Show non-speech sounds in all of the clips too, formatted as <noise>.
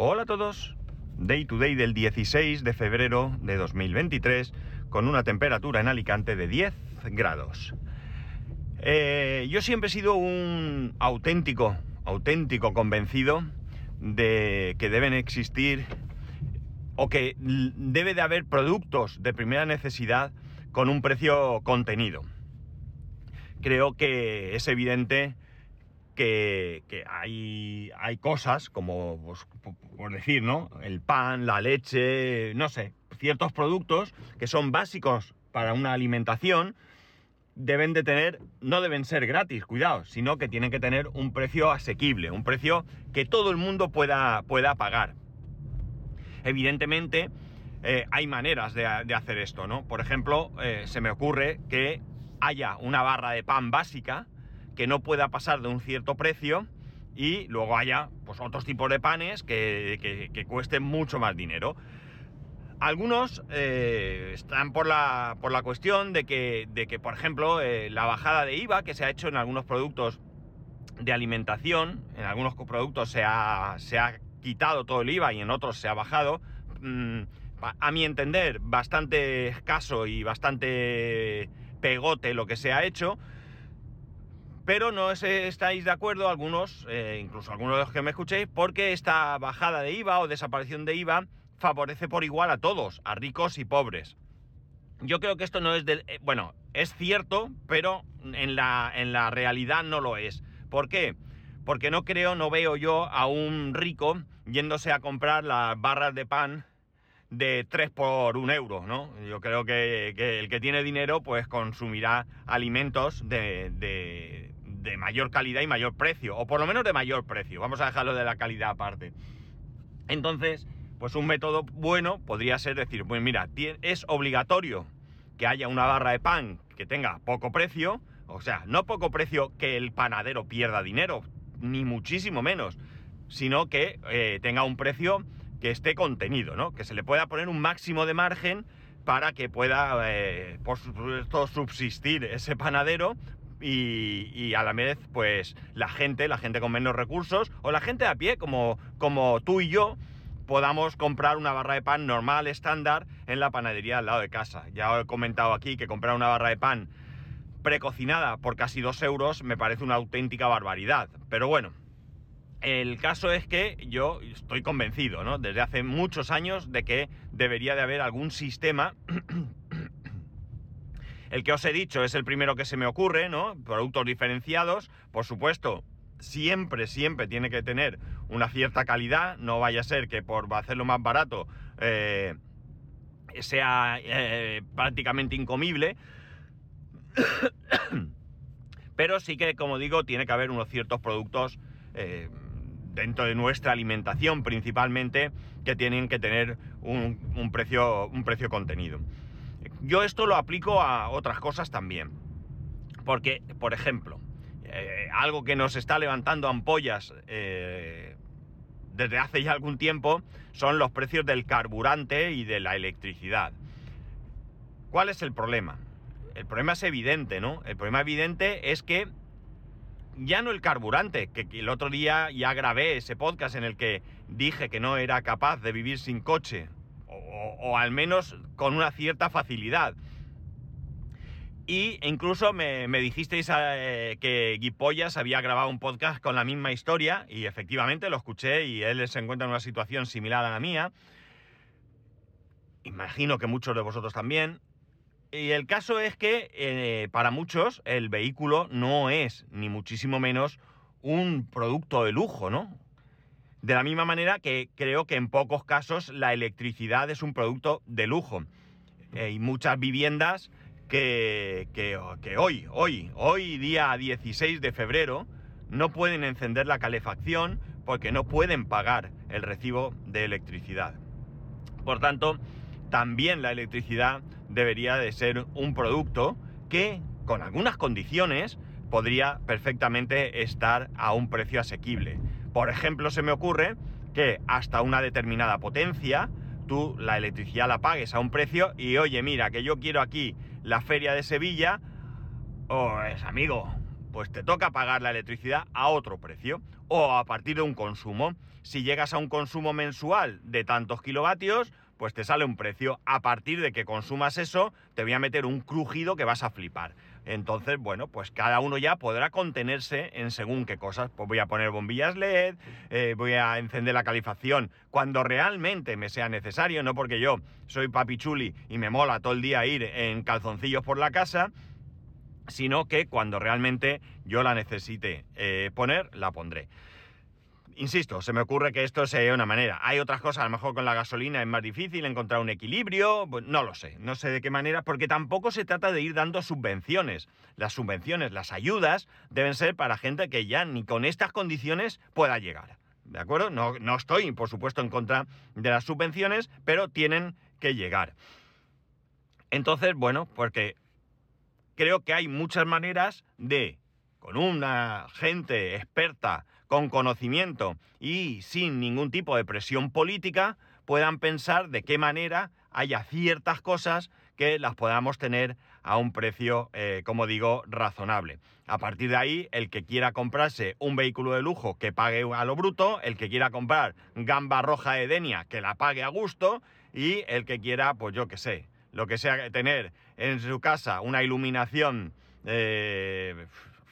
Hola a todos. Day to day del 16 de febrero de 2023 con una temperatura en Alicante de 10 grados. Eh, yo siempre he sido un auténtico, auténtico convencido de que deben existir o que debe de haber productos de primera necesidad con un precio contenido. Creo que es evidente que, hay, hay, cosas como, pues, por decir, ¿no? El pan, la leche, no sé, ciertos productos que son básicos para una alimentación, deben de tener, no deben ser gratis, cuidado, sino que tienen que tener un precio asequible, un precio que todo el mundo pueda, pueda pagar. Evidentemente, eh, hay maneras de, hacer esto, ¿no? Por ejemplo, eh, se me ocurre que haya una barra de pan básica, que no pueda pasar de un cierto precio y luego haya pues, otros tipos de panes que, cuesten mucho más dinero. Algunos eh, están por la, por la, cuestión de que, de que por ejemplo, eh, la bajada de IVA que se ha hecho en algunos productos de alimentación, en algunos productos se ha, se ha quitado todo el IVA y en otros se ha bajado, mm, a mi entender, bastante escaso y bastante pegote lo que se ha hecho, pero no estáis de acuerdo algunos, eh, incluso algunos de los que me escuchéis, porque esta bajada de IVA o desaparición de IVA favorece por igual a todos, a ricos y pobres. Yo creo que esto no es del... Eh, bueno, es cierto, pero en la, en la realidad no lo es. ¿Por qué? Porque no creo, no veo yo a un rico yéndose a comprar las barras de pan de 3 por 1 euro, ¿no? Yo creo que, el que tiene dinero pues consumirá alimentos de, de mayor calidad y mayor precio, o por lo menos de mayor precio. Vamos a dejarlo de la calidad aparte. Entonces, pues un método bueno podría ser decir, pues mira, es obligatorio que haya una barra de pan que tenga poco precio, o sea, no poco precio que el panadero pierda dinero, ni muchísimo menos, sino que eh, tenga un precio que esté contenido, ¿no? Que se le pueda poner un máximo de margen para que pueda, eh, por supuesto, subsistir ese panadero y, a la vez, pues la gente, la gente con menos recursos, o la gente a pie, como, como tú y yo, podamos comprar una barra de pan normal, estándar, en la panadería al lado de casa. Ya he comentado aquí que comprar una barra de pan precocinada por casi dos euros me parece una auténtica barbaridad. Pero bueno, el caso es que yo estoy convencido, ¿no? Desde hace muchos años de que debería de haber algún sistema el que os he dicho es el primero que se me ocurre, ¿no? Productos diferenciados, por supuesto, siempre, siempre tiene que tener una cierta calidad, no vaya a ser que por hacerlo más barato eh, sea eh, prácticamente incomible. <coughs> Pero sí que, como digo, tiene que haber unos ciertos productos eh, dentro de nuestra alimentación principalmente que tienen que tener un, precio, un precio contenido. Yo esto lo aplico a otras cosas también. Porque, por ejemplo, eh, algo que nos está levantando ampollas eh, desde hace ya algún tiempo son los precios del carburante y de la electricidad. ¿Cuál es el problema? El problema es evidente, ¿no? El problema evidente es que ya no el carburante, que, el otro día ya grabé ese podcast en el que dije que no era capaz de vivir sin coche o, al menos con una cierta facilidad. Y incluso me, dijisteis eh, que Guipollas había grabado un podcast con la misma historia, y efectivamente lo escuché y él se encuentra en una situación similar a la mía. Imagino que muchos de vosotros también. Y el caso es que eh, para muchos el vehículo no es, ni muchísimo menos, un producto de lujo, ¿no? De la misma manera que creo que en pocos casos la electricidad es un producto de lujo. Hay muchas viviendas que, que, hoy, hoy, hoy día 16 de febrero, no pueden encender la calefacción porque no pueden pagar el recibo de electricidad. Por tanto, también la electricidad debería de ser un producto que, con algunas condiciones, podría perfectamente estar a un precio asequible. Por ejemplo, se me ocurre que hasta una determinada potencia, tú la electricidad la pagues a un precio y oye, mira, que yo quiero aquí la feria de Sevilla, pues amigo, pues te toca pagar la electricidad a otro precio o a partir de un consumo. Si llegas a un consumo mensual de tantos kilovatios, pues te sale un precio. A partir de que consumas eso, te voy a meter un crujido que vas a flipar. Entonces, bueno, pues cada uno ya podrá contenerse en según qué cosas. Pues voy a poner bombillas LED, eh, voy a encender la calefacción cuando realmente me sea necesario, no porque yo soy papichuli y me mola todo el día ir en calzoncillos por la casa, sino que cuando realmente yo la necesite eh, poner, la pondré. Insisto, se me ocurre que esto sea una manera. Hay otras cosas, a lo mejor con la gasolina es más difícil encontrar un equilibrio, no lo sé, no sé de qué manera, porque tampoco se trata de ir dando subvenciones. Las subvenciones, las ayudas, deben ser para gente que ya ni con estas condiciones pueda llegar. ¿De acuerdo? No, no estoy, por supuesto, en contra de las subvenciones, pero tienen que llegar. Entonces, bueno, porque creo que hay muchas maneras de, con una gente experta, con conocimiento y sin ningún tipo de presión política, puedan pensar de qué manera haya ciertas cosas que las podamos tener a un precio, eh, como digo, razonable. A partir de ahí, el que quiera comprarse un vehículo de lujo que pague a lo bruto, el que quiera comprar gamba roja Edenia que la pague a gusto y el que quiera, pues yo qué sé, lo que sea tener en su casa una iluminación eh,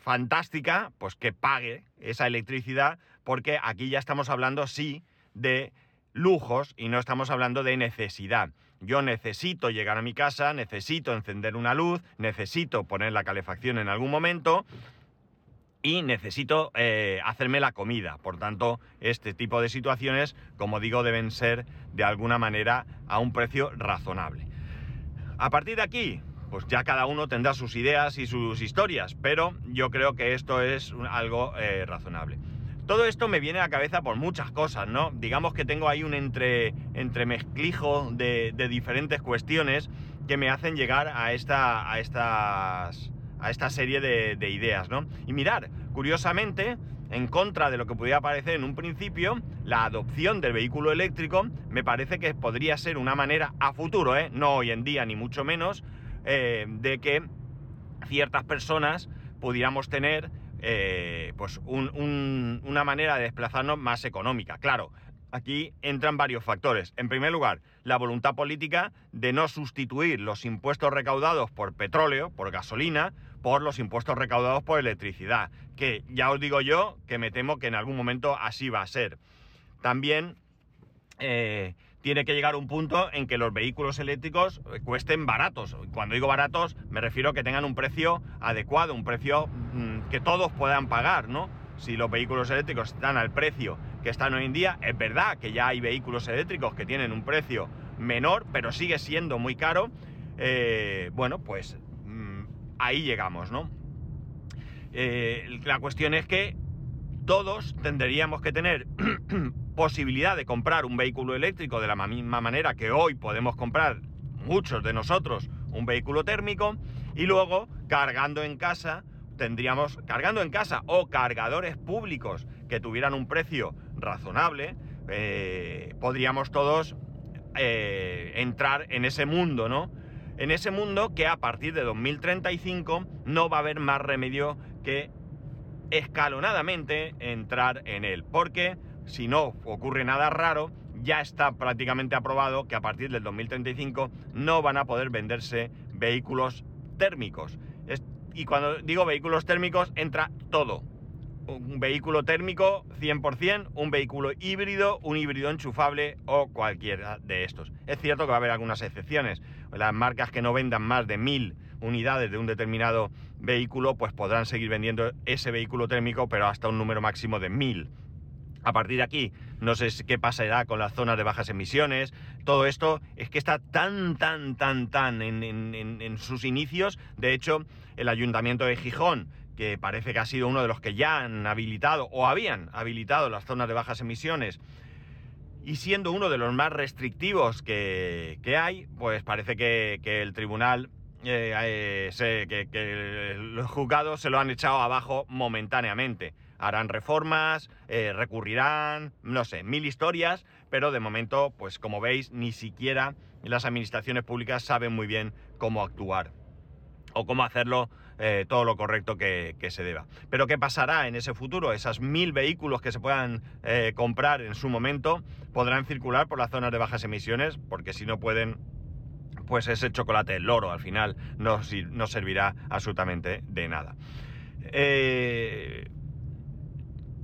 fantástica, pues que pague esa electricidad, porque aquí ya estamos hablando, sí, de lujos y no estamos hablando de necesidad. Yo necesito llegar a mi casa, necesito encender una luz, necesito poner la calefacción en algún momento y necesito eh, hacerme la comida. Por tanto, este tipo de situaciones, como digo, deben ser de alguna manera a un precio razonable. A partir de aquí, pues ya cada uno tendrá sus ideas y sus historias, pero yo creo que esto es algo eh, razonable. Todo esto me viene a la cabeza por muchas cosas, ¿no? Digamos que tengo ahí un entre, entremezclijo de, diferentes cuestiones que me hacen llegar a esta, a estas, serie de, de ideas, ¿no? Y mirar, curiosamente, en contra de lo que pudiera parecer en un principio, la adopción del vehículo eléctrico me parece que podría ser una manera a futuro, ¿eh? no hoy en día ni mucho menos, eh, de que ciertas personas pudiéramos tener eh, pues una manera de desplazarnos más económica. Claro, aquí entran varios factores. En primer lugar, la voluntad política de no sustituir los impuestos recaudados por petróleo, por gasolina, por los impuestos recaudados por electricidad, que ya os digo yo que me temo que en algún momento así va a ser. También eh, tiene que llegar un punto en que los vehículos eléctricos cuesten baratos. Cuando digo baratos me refiero a que tengan un precio adecuado, un precio mm, que todos puedan pagar, ¿no? Si los vehículos eléctricos están al precio que están hoy en día, es verdad que ya hay vehículos eléctricos que tienen un precio menor, pero sigue siendo muy caro. Eh, bueno, pues ahí llegamos, ¿no? Eh, la cuestión es que todos tendríamos que tener <clears throat> posibilidad de comprar un vehículo eléctrico de la misma manera que hoy podemos comprar muchos de nosotros un vehículo térmico y luego cargando en casa tendríamos cargando en casa o cargadores públicos que tuvieran un precio razonable eh, podríamos todos eh, entrar en ese mundo, ¿no? en ese mundo que a partir de 2035 no va a haber más remedio que escalonadamente entrar en él. Porque si no ocurre nada raro, ya está prácticamente aprobado que a partir del 2035 no van a poder venderse vehículos térmicos. y cuando digo vehículos térmicos, entra todo. Un vehículo térmico 100%, un vehículo híbrido, un híbrido enchufable o cualquiera de estos. Es cierto que va a haber algunas excepciones las marcas que no vendan más de mil unidades de un determinado vehículo, pues podrán seguir vendiendo ese vehículo térmico, pero hasta un número máximo de mil. A partir de aquí, no sé qué pasará con las zonas de bajas emisiones. Todo esto es que está tan, tan, tan, tan en, sus inicios. De hecho, el ayuntamiento de Gijón, que parece que ha sido uno de los que ya han habilitado o habían habilitado las zonas de bajas emisiones, y siendo uno de los más restrictivos que, hay, pues parece que, el tribunal, eh, eh, que, los juzgados se lo han echado abajo momentáneamente. Harán reformas, eh, recurrirán, no sé, mil historias, pero de momento, pues como veis, ni siquiera las administraciones públicas saben muy bien cómo actuar. o cómo hacerlo eh, todo lo correcto que, se deba. Pero ¿qué pasará en ese futuro? Esas mil vehículos que se puedan eh, comprar en su momento podrán circular por las zonas de bajas emisiones, porque si no pueden, pues ese chocolate, el loro, al final no, no servirá absolutamente de nada.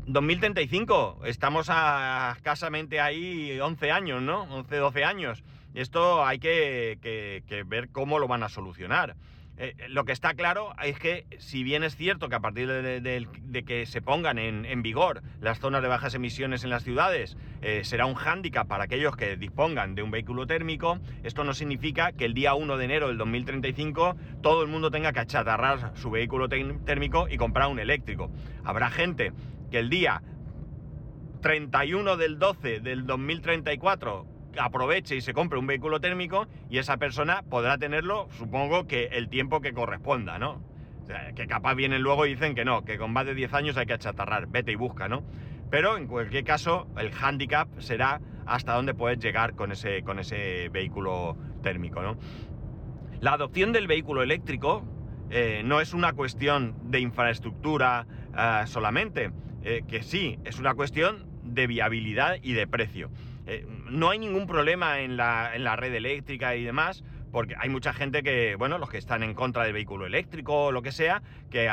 2035, eh, estamos a escasamente ahí 11 años, ¿no? 11, 12 años. Esto hay que ver cómo lo van a solucionar. Eh, lo que está claro es que si bien es cierto que a partir de, que se pongan en, vigor las zonas de bajas emisiones en las ciudades eh, será un hándicap para aquellos que dispongan de un vehículo térmico, esto no significa que el día 1 de enero del 2035 todo el mundo tenga que achatarrar su vehículo térmico y comprar un eléctrico. Habrá gente que el día 31 del 12 del 2034 aproveche y se compre un vehículo térmico y esa persona podrá tenerlo, supongo que el tiempo que corresponda, ¿no? O sea, que capaz vienen luego y dicen que no, que con más de 10 años hay que achatarrar, vete y busca, ¿no? Pero en cualquier caso, el handicap será hasta dónde puedes llegar con ese, con ese vehículo térmico, ¿no? La adopción del vehículo eléctrico eh, no es una cuestión de infraestructura eh, solamente, eh, que sí, es una cuestión de viabilidad y de precio. Eh, no hay ningún problema en la, en la, red eléctrica y demás, porque hay mucha gente que, bueno, los que están en contra del vehículo eléctrico o lo que sea, que,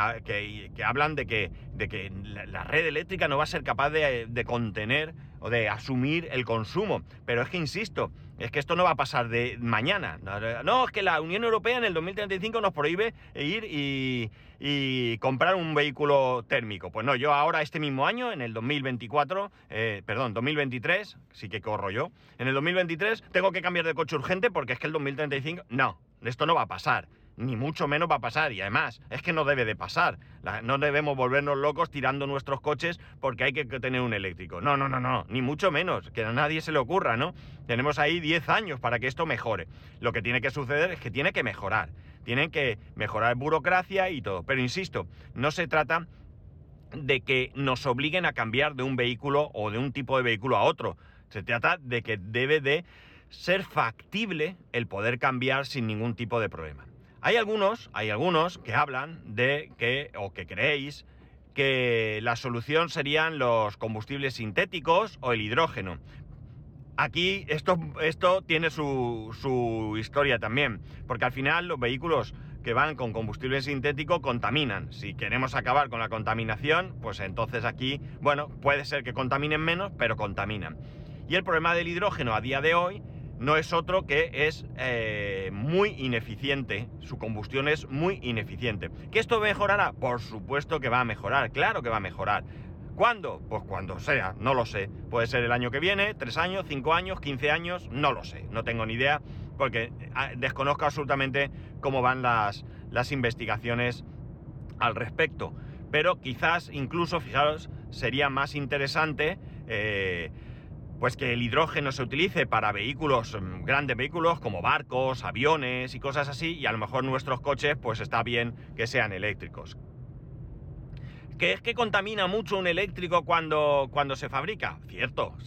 que, hablan de que, de que la, red eléctrica no va a ser capaz de, de contener o de asumir el consumo. Pero es que, insisto, es que esto no va a pasar de mañana. No, es que la Unión Europea en el 2035 nos prohíbe ir y, comprar un vehículo térmico. Pues no, yo ahora este mismo año, en el 2024, eh, perdón, 2023, sí que corro yo, en el 2023 tengo que cambiar de coche urgente porque es que el 2035, no, esto no va a pasar ni mucho menos va a pasar. Y además, es que no debe de pasar. no debemos volvernos locos tirando nuestros coches porque hay que, tener un eléctrico. No, no, no, no, ni mucho menos. Que a nadie se le ocurra, ¿no? Tenemos ahí 10 años para que esto mejore. Lo que tiene que suceder es que tiene que mejorar. Tienen que mejorar burocracia y todo. Pero insisto, no se trata de que nos obliguen a cambiar de un vehículo o de un tipo de vehículo a otro. Se trata de que debe de ser factible el poder cambiar sin ningún tipo de problema. Hay algunos, hay algunos que hablan de que, o que creéis, que la solución serían los combustibles sintéticos o el hidrógeno. Aquí esto, esto tiene su, su historia también, porque al final los vehículos que van con combustible sintético contaminan. Si queremos acabar con la contaminación, pues entonces aquí, bueno, puede ser que contaminen menos, pero contaminan. Y el problema del hidrógeno a día de hoy no es otro que es eh, muy ineficiente, su combustión es muy ineficiente. ¿Que esto mejorará? Por supuesto que va a mejorar, claro que va a mejorar. ¿Cuándo? Pues cuando sea, no lo sé. Puede ser el año que viene, tres años, cinco años, quince años, no lo sé, no tengo ni idea, porque ah, desconozco absolutamente cómo van las, las investigaciones al respecto. Pero quizás incluso, fijaros, sería más interesante eh, pues que el hidrógeno se utilice para vehículos, mm, grandes vehículos como barcos, aviones y cosas así, y a lo mejor nuestros coches, pues está bien que sean eléctricos. ¿Que es que contamina mucho un eléctrico cuando, cuando se fabrica? Cierto,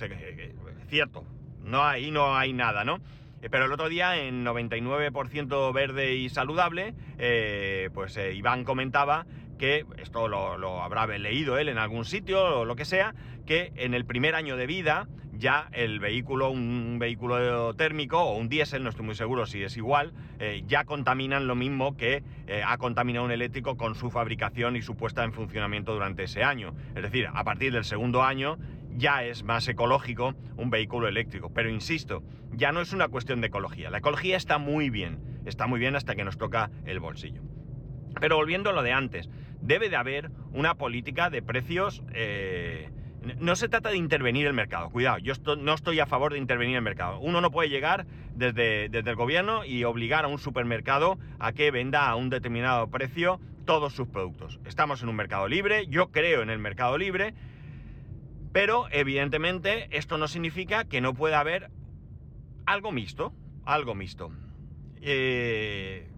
cierto. No, ahí no hay nada, ¿no? Eh, pero el otro día, en 99% verde y saludable, eh, pues eh, Iván comentaba que, esto lo, habrá leído él en algún sitio o lo que sea, que en el primer año de vida ya el vehículo, un vehículo térmico o un diésel, no estoy muy seguro si es igual, eh, ya contaminan lo mismo que eh, ha contaminado un eléctrico con su fabricación y su puesta en funcionamiento durante ese año. Es decir, a partir del segundo año ya es más ecológico un vehículo eléctrico. Pero insisto, ya no es una cuestión de ecología. La ecología está muy bien, está muy bien hasta que nos toca el bolsillo. Pero volviendo a lo de antes, debe de haber una política de precios... Eh, no se trata de intervenir el mercado, cuidado, yo no estoy a favor de intervenir el mercado. Uno no puede llegar desde, el gobierno y obligar a un supermercado a que venda a un determinado precio todos sus productos. Estamos en un mercado libre, yo creo en el mercado libre, pero evidentemente esto no significa que no pueda haber algo mixto, algo mixto. Eh,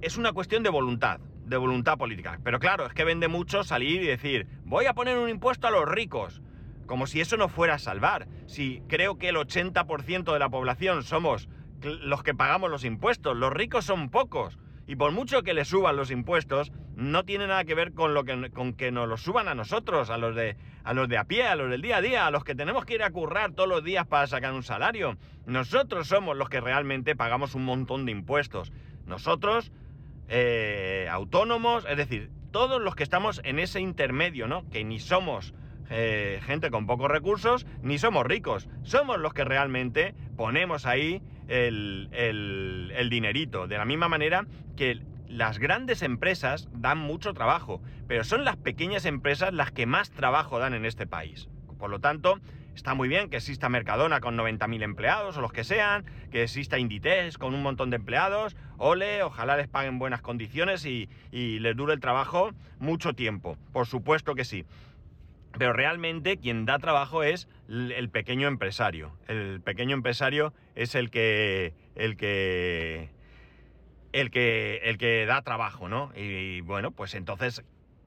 es una cuestión de voluntad de voluntad política. Pero claro, es que vende mucho salir y decir, voy a poner un impuesto a los ricos. Como si eso no fuera a salvar. Si creo que el 80% de la población somos los que pagamos los impuestos, los ricos son pocos. Y por mucho que le suban los impuestos, no tiene nada que ver con, lo que, con que nos los suban a nosotros, a los, de, a los de a pie, a los del día a día, a los que tenemos que ir a currar todos los días para sacar un salario. Nosotros somos los que realmente pagamos un montón de impuestos. Nosotros, eh, autónomos, es decir, todos los que estamos en ese intermedio, ¿no? Que ni somos eh, gente con pocos recursos, ni somos ricos. Somos los que realmente ponemos ahí el, el, dinerito. De la misma manera que las grandes empresas dan mucho trabajo, pero son las pequeñas empresas las que más trabajo dan en este país. Por lo tanto, está muy bien que exista Mercadona con 90.000 empleados o los que sean, que exista Inditex con un montón de empleados, ole, ojalá les paguen buenas condiciones y, y les dure el trabajo mucho tiempo. Por supuesto que sí. Pero realmente quien da trabajo es el pequeño empresario. El pequeño empresario es el que. el que. el que. el que da trabajo, ¿no? Y, bueno, pues entonces.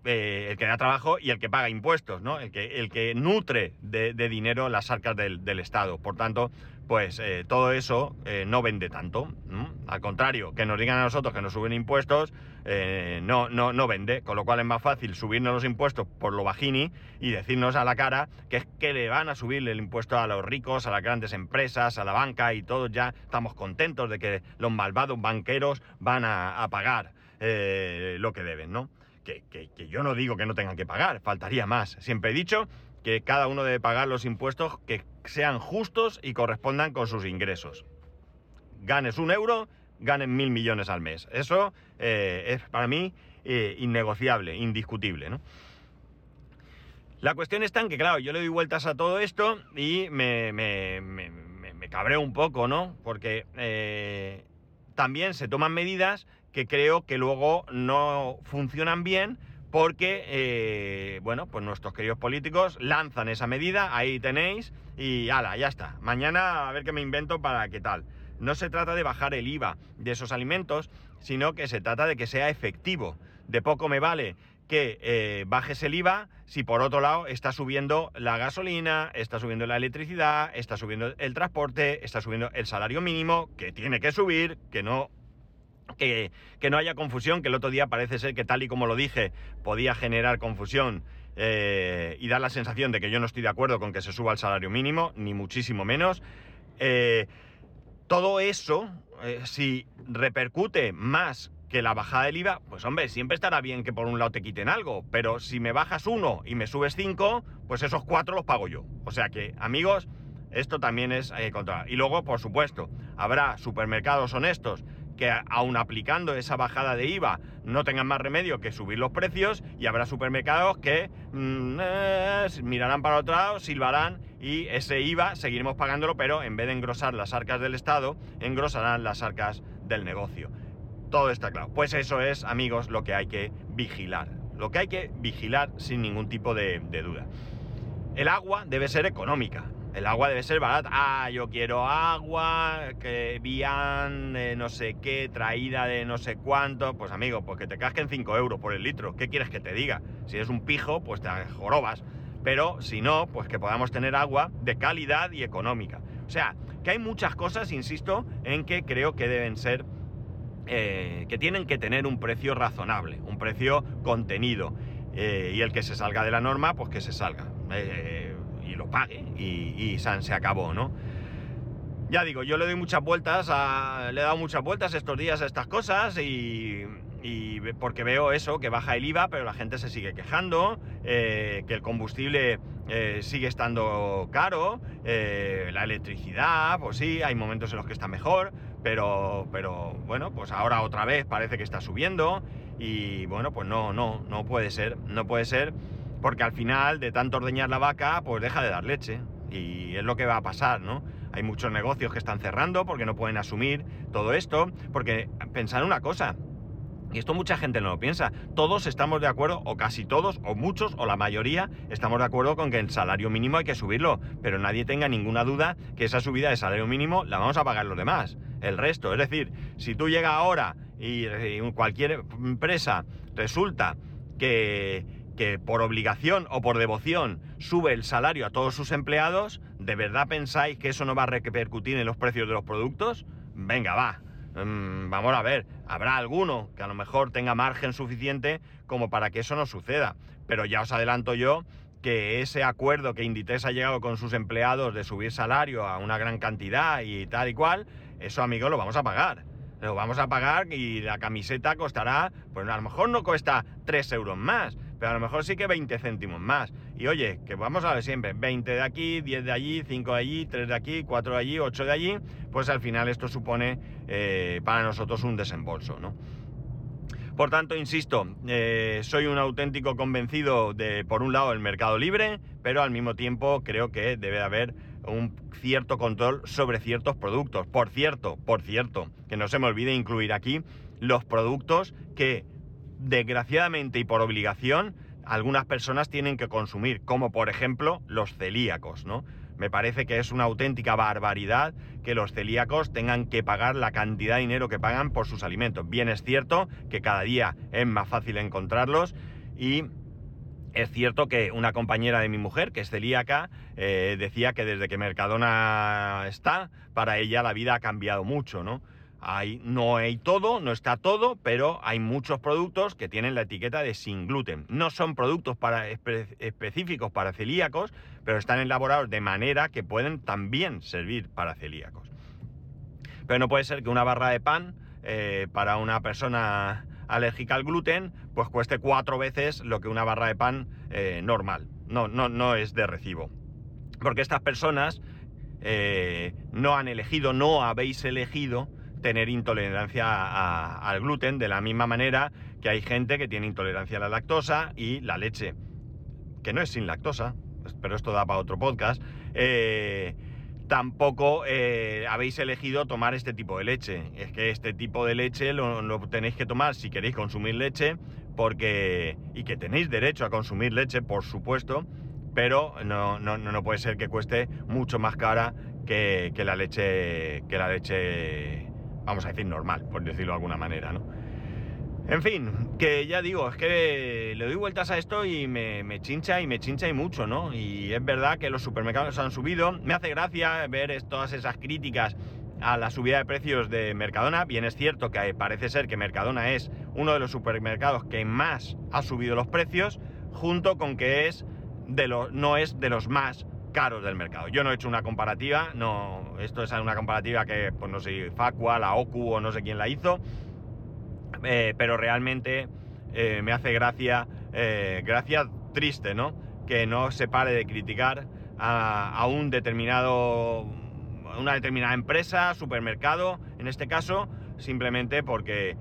Eh, el que da trabajo y el que paga impuestos, ¿no? El que, el que nutre de, dinero las arcas del, Estado. Por tanto, pues eh, todo eso eh, no vende tanto. Al contrario, que nos digan a nosotros que nos suben impuestos, eh, no, no, no vende. Con lo cual es más fácil subirnos los impuestos por lo bajini y decirnos a la cara que es que le van a subir el impuesto a los ricos, a las grandes empresas, a la banca y todos ya estamos contentos de que los malvados banqueros van a, pagar lo que deben, ¿no? Que, yo no digo que no tengan que pagar, faltaría más. Siempre he dicho que cada uno debe pagar los impuestos que sean justos y correspondan con sus ingresos. Ganes un euro, ganen mil millones al mes. Eso eh, es para mí eh, innegociable, indiscutible. La cuestión está en que, claro, yo le doy vueltas a todo esto y me, me, cabreo un poco, ¿no? Porque eh, también se toman medidas que creo que luego no funcionan bien porque, eh, bueno, pues nuestros queridos políticos lanzan esa medida, ahí tenéis, y ala, ya está. Mañana a ver qué me invento para qué tal. No se trata de bajar el IVA de esos alimentos, sino que se trata de que sea efectivo. De poco me vale que eh, bajes el IVA si por otro lado está subiendo la gasolina, está subiendo la electricidad, está subiendo el transporte, está subiendo el salario mínimo, que tiene que subir, que no que, no haya confusión, que el otro día parece ser que tal y como lo dije podía generar confusión eh, y dar la sensación de que yo no estoy de acuerdo con que se suba el salario mínimo, ni muchísimo menos. Eh, todo eso, eh, si repercute más que la bajada del IVA, pues hombre, siempre estará bien que por un lado te quiten algo, pero si me bajas uno y me subes cinco, pues esos cuatro los pago yo. O sea que, amigos, esto también es controlar. Y luego, por supuesto, habrá supermercados honestos que aun aplicando esa bajada de IVA no tengan más remedio que subir los precios y habrá supermercados que mm, eh, mirarán para otro lado, silbarán y ese IVA seguiremos pagándolo, pero en vez de engrosar las arcas del Estado, engrosarán las arcas del negocio. Todo está claro. Pues eso es, amigos, lo que hay que vigilar. Lo que hay que vigilar sin ningún tipo de duda. El agua debe ser económica. El agua debe ser barata. Ah, yo quiero agua, que vían no sé qué, traída de no sé cuánto. Pues amigo, pues que te casquen 5 euros por el litro. ¿Qué quieres que te diga? Si eres un pijo, pues te jorobas. Pero si no, pues que podamos tener agua de calidad y económica. O sea, que hay muchas cosas, insisto, en que creo que deben ser eh, que tienen que tener un precio razonable, un precio contenido. Eh, y el que se salga de la norma, pues que se salga. Eh, y lo pague y, se acabó, ¿no? Ya digo, yo le doy muchas vueltas, le he dado muchas vueltas estos días a estas cosas y, porque veo eso, que baja el IVA, pero la gente se sigue quejando, eh, que el combustible eh, sigue estando caro, eh, la electricidad, pues sí, hay momentos en los que está mejor, pero, pero bueno, pues ahora otra vez parece que está subiendo y bueno, pues no, no, no puede ser, no puede ser porque al final de tanto ordeñar la vaca, pues deja de dar leche. Y es lo que va a pasar, ¿no? Hay muchos negocios que están cerrando porque no pueden asumir todo esto, porque pensar una cosa, y esto mucha gente no lo piensa. Todos estamos de acuerdo, o casi todos, o muchos, o la mayoría, estamos de acuerdo con que el salario mínimo hay que subirlo. Pero nadie tenga ninguna duda que esa subida de salario mínimo la vamos a pagar los demás. El resto. Es decir, si tú llegas ahora y cualquier empresa resulta que, que por obligación o por devoción sube el salario a todos sus empleados, ¿de verdad pensáis que eso no va a repercutir en los precios de los productos? Venga, va. Mm, vamos a ver, habrá alguno que a lo mejor tenga margen suficiente como para que eso no suceda. Pero ya os adelanto yo que ese acuerdo que Inditex ha llegado con sus empleados de subir salario a una gran cantidad y tal y cual, eso amigos lo vamos a pagar. Lo vamos a pagar y la camiseta costará, pues a lo mejor no cuesta 3 euros más, pero a lo mejor sí que 20 céntimos más. Y oye, que vamos a ver siempre, 20 de aquí, 10 de allí, 5 de allí, 3 de aquí, 4 de allí, 8 de allí, pues al final esto supone eh, para nosotros un desembolso, ¿no? Por tanto, insisto, eh, soy un auténtico convencido de, por un lado, el mercado libre, pero al mismo tiempo creo que debe haber un cierto control sobre ciertos productos. Por cierto, por cierto, que no se me olvide incluir aquí los productos que, desgraciadamente y por obligación, algunas personas tienen que consumir, como por ejemplo los celíacos, ¿no? Me parece que es una auténtica barbaridad que los celíacos tengan que pagar la cantidad de dinero que pagan por sus alimentos. Bien es cierto que cada día es más fácil encontrarlos y es cierto que una compañera de mi mujer, que es celíaca, eh, decía que desde que Mercadona está, para ella la vida ha cambiado mucho, ¿no? No hay todo, no está todo, pero hay muchos productos que tienen la etiqueta de sin gluten. No son productos específicos para celíacos, pero están elaborados de manera que pueden también servir para celíacos. Pero no puede ser que una barra de pan eh, para una persona alérgica al gluten, pues cueste cuatro veces lo que una barra de pan eh, normal. No, no, no es de recibo. Porque estas personas eh, no han elegido, no habéis elegido tener intolerancia al gluten de la misma manera que hay gente que tiene intolerancia a la lactosa y la leche, que no es sin lactosa, pero esto da para otro podcast. Eh, tampoco eh, habéis elegido tomar este tipo de leche. Es que este tipo de leche lo, tenéis que tomar si queréis consumir leche, porque. y que tenéis derecho a consumir leche, por supuesto, pero no, no, no puede ser que cueste mucho más cara que, que la leche. que la leche. Vamos a decir normal, por decirlo de alguna manera, ¿no? En fin, que ya digo, es que le doy vueltas a esto y me, chincha y me chincha y mucho, ¿no? Y es verdad que los supermercados han subido. Me hace gracia ver todas esas críticas a la subida de precios de Mercadona. Bien es cierto que parece ser que Mercadona es uno de los supermercados que más ha subido los precios, junto con que es de los, no es de los más caros del mercado. Yo no he hecho una comparativa, no, esto es una comparativa que, pues no sé, Facua, la OCU o no sé quién la hizo eh, pero realmente eh, me hace gracia, eh, gracia triste, ¿no? Que no se pare de criticar a, un determinado, una determinada empresa, supermercado, en este caso, simplemente porque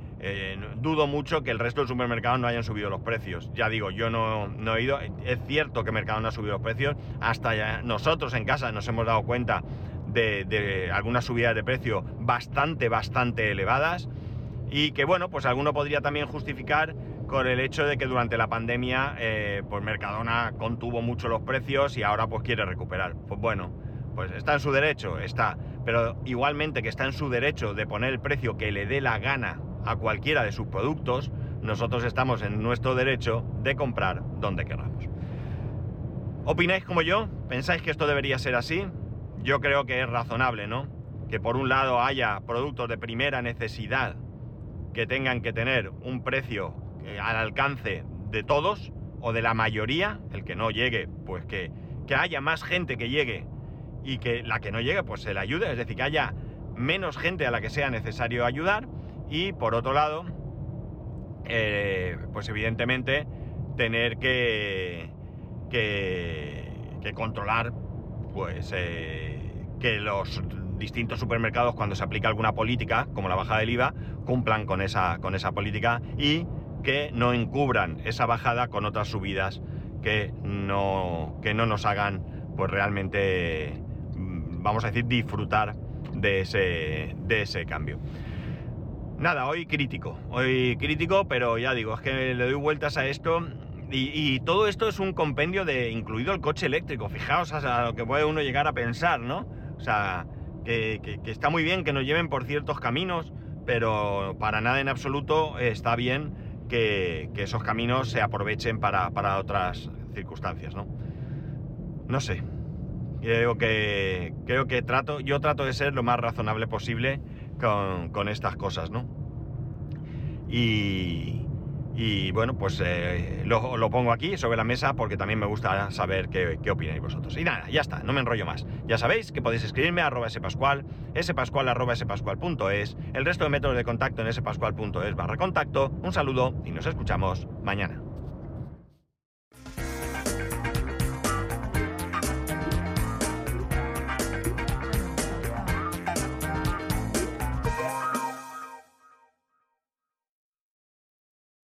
dudo mucho que el resto de supermercados no hayan subido los precios. Ya digo, yo no, he ido, es cierto que Mercado no ha subido los precios, hasta ya nosotros en casa nos hemos dado cuenta de, de algunas subidas de precio bastante, bastante elevadas y que bueno, pues alguno podría también justificar con el hecho de que durante la pandemia eh, pues Mercadona contuvo mucho los precios y ahora pues quiere recuperar. Pues bueno, pues está en su derecho, está, pero igualmente que está en su derecho de poner el precio que le dé la gana a cualquiera de sus productos, nosotros estamos en nuestro derecho de comprar donde queramos. ¿Opináis como yo? ¿Pensáis que esto debería ser así? Yo creo que es razonable, ¿no? Que por un lado haya productos de primera necesidad que tengan que tener un precio eh, al alcance de todos o de la mayoría, el que no llegue, pues que, haya más gente que llegue y que la que no llegue, pues se le ayude, es decir, que haya menos gente a la que sea necesario ayudar y por otro lado, eh, pues evidentemente tener que, que, controlar pues eh, que los distintos supermercados cuando se aplica alguna política, como la bajada del IVA, cumplan con esa, con esa política y que no encubran esa bajada con otras subidas que no, que no nos hagan pues realmente, mm, vamos a decir, disfrutar de ese, de ese cambio. Nada, hoy crítico, hoy crítico, pero ya digo, es que le doy vueltas a esto y, todo esto es un compendio de, incluido el coche eléctrico, fijaos a lo que puede uno llegar a pensar, ¿no? O sea, que, está muy bien que nos lleven por ciertos caminos, pero para nada en absoluto está bien que, esos caminos se aprovechen para, otras circunstancias, ¿no? No sé. Creo que, creo que trato, yo trato de ser lo más razonable posible con, estas cosas, ¿no? Y, y bueno, pues eh, lo, pongo aquí sobre la mesa porque también me gusta saber qué, opináis vosotros. Y nada, ya está, no me enrollo más. Ya sabéis que podéis escribirme a arroba spascual, spascual arroba spascual.es, el resto de métodos de contacto en spascual.es barra contacto. Un saludo y nos escuchamos mañana.